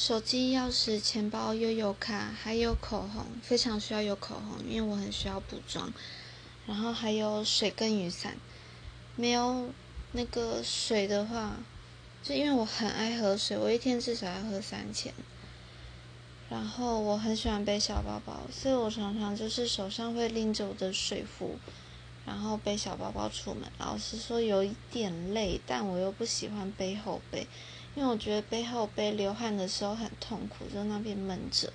手机、钥匙、钱包、悠游卡，还有口红，非常需要有口红，因为我很需要补妆。然后还有水跟雨伞，没有那个水的话，就因为我很爱喝水，我一天至少要喝三千。然后我很喜欢背小包包，所以我常常就是手上会拎着我的水壶，然后背小包包出门。老实说有一点累，但我又不喜欢背后背，因为我觉得背后背流汗的时候很痛苦，就那边闷着。